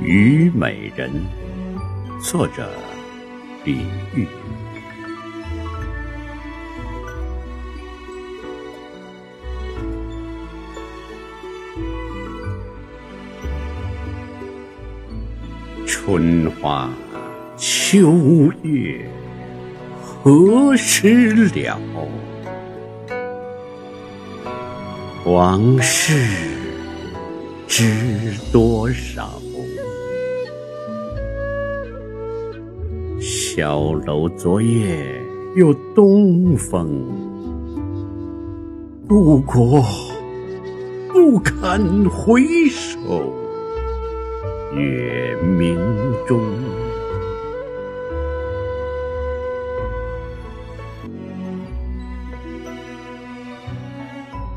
虞美人，作者李煜。春花秋月何时了？往事知多少？小楼昨夜又东风，故国不堪回首月明中。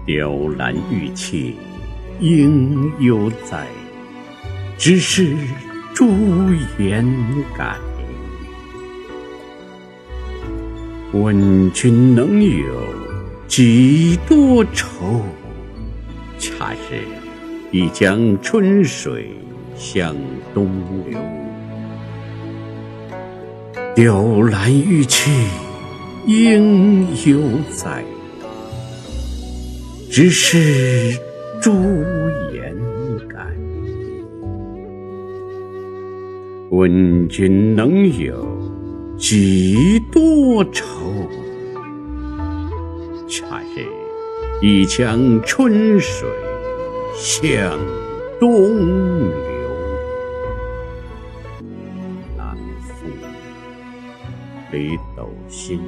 雕栏玉砌应犹在，只是朱颜改。问君能有几多愁？恰是一江春水向东流。雕栏玉砌应犹在。只是朱颜改，问君能有几多愁？恰是一江春水向东流。南宋，李斗星。